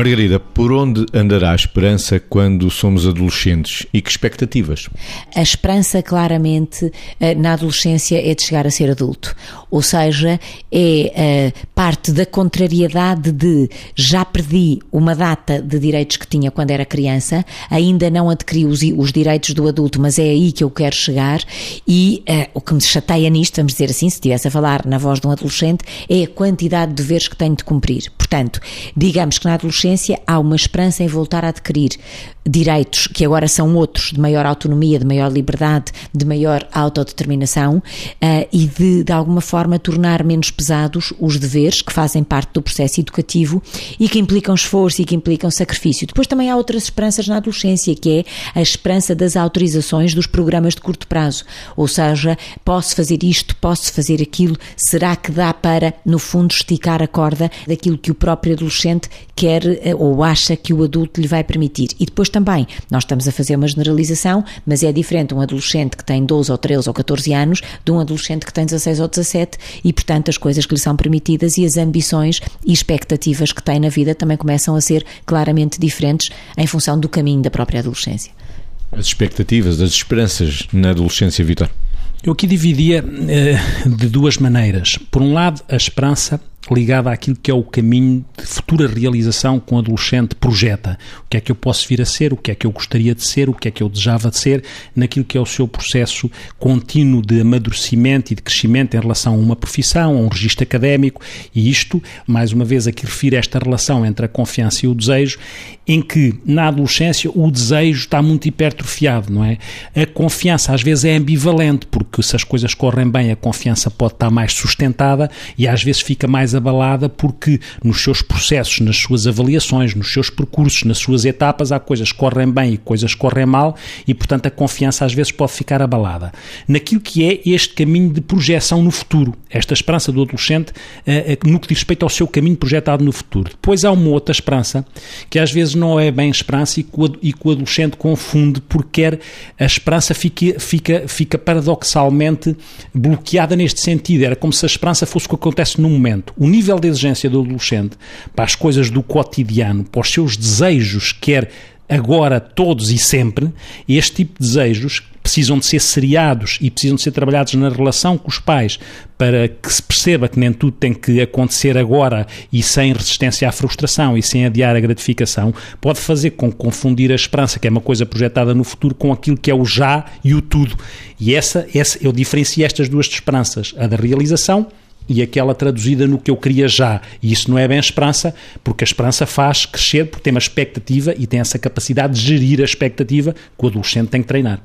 Margarida, por onde andará a esperança quando somos adolescentes e que expectativas? A esperança, claramente, eh, na adolescência é de chegar a ser adulto. Ou seja, é eh, parte da contrariedade de já perdi uma data de direitos que tinha quando era criança, ainda não adquiri os, os direitos do adulto, mas é aí que eu quero chegar e uh, o que me chateia nisto, vamos dizer assim, se estivesse a falar na voz de um adolescente, é a quantidade de deveres que tenho de cumprir. Portanto, digamos que na adolescência há uma esperança em voltar a adquirir direitos que agora são outros, de maior autonomia, de maior liberdade, de maior autodeterminação uh, e de, de alguma forma, tornar menos pesados os deveres que fazem parte do processo educativo e que implicam esforço e que implicam sacrifício. Depois também há outras esperanças na adolescência, que é a esperança das autorizações dos programas de curto prazo. Ou seja, posso fazer isto, posso fazer aquilo, será que dá para, no fundo, esticar a corda daquilo que o próprio adolescente quer eh, ou acha que o adulto lhe vai permitir? E depois também, nós estamos a fazer uma generalização, mas é diferente um adolescente que tem 12 ou 13 ou 14 anos de um adolescente que tem 16 ou 17 e, portanto, as coisas que lhe são permitidas e as ambições e expectativas que tem na vida também começam a ser claramente diferentes em função do caminho da própria adolescência. As expectativas, as esperanças na adolescência, Vitor? Eu aqui dividia uh, de duas maneiras. Por um lado, a esperança ligada àquilo que é o caminho de futura realização que um adolescente projeta. O que é que eu posso vir a ser, o que é que eu gostaria de ser, o que é que eu desejava de ser, naquilo que é o seu processo contínuo de amadurecimento e de crescimento em relação a uma profissão, a um registro académico, e isto, mais uma vez, aqui refiro esta relação entre a confiança e o desejo, em que na adolescência o desejo está muito hipertrofiado, não é? A confiança às vezes é ambivalente, porque se as coisas correm bem, a confiança pode estar mais sustentada e às vezes fica mais abalada porque nos seus processos, nas suas avaliações, nos seus percursos, nas suas etapas, há coisas que correm bem e coisas que correm mal e, portanto, a confiança às vezes pode ficar abalada. Naquilo que é este caminho de projeção no futuro, esta esperança do adolescente eh, eh, no que diz respeito ao seu caminho projetado no futuro. Depois há uma outra esperança que às vezes não é bem esperança e que o, adolescente confunde porque a esperança fica, fica, fica paradoxalmente bloqueada neste sentido. Era como se a esperança fosse o que acontece no momento. O nível de exigência do adolescente para as coisas do cotidiano, para os seus desejos, quer agora, todos e sempre, este tipo de desejos precisam de ser seriados e precisam de ser trabalhados na relação com os pais para que se perceba que nem tudo tem que acontecer agora e sem resistência à frustração e sem adiar a gratificação, pode fazer com confundir a esperança, que é uma coisa projetada no futuro, com aquilo que é o já e o tudo. E essa, essa eu diferencio estas duas esperanças, a da realização e aquela traduzida no que eu queria já. E isso não é bem a esperança, porque a esperança faz crescer, porque tem uma expectativa e tem essa capacidade de gerir a expectativa que o adolescente tem que treinar.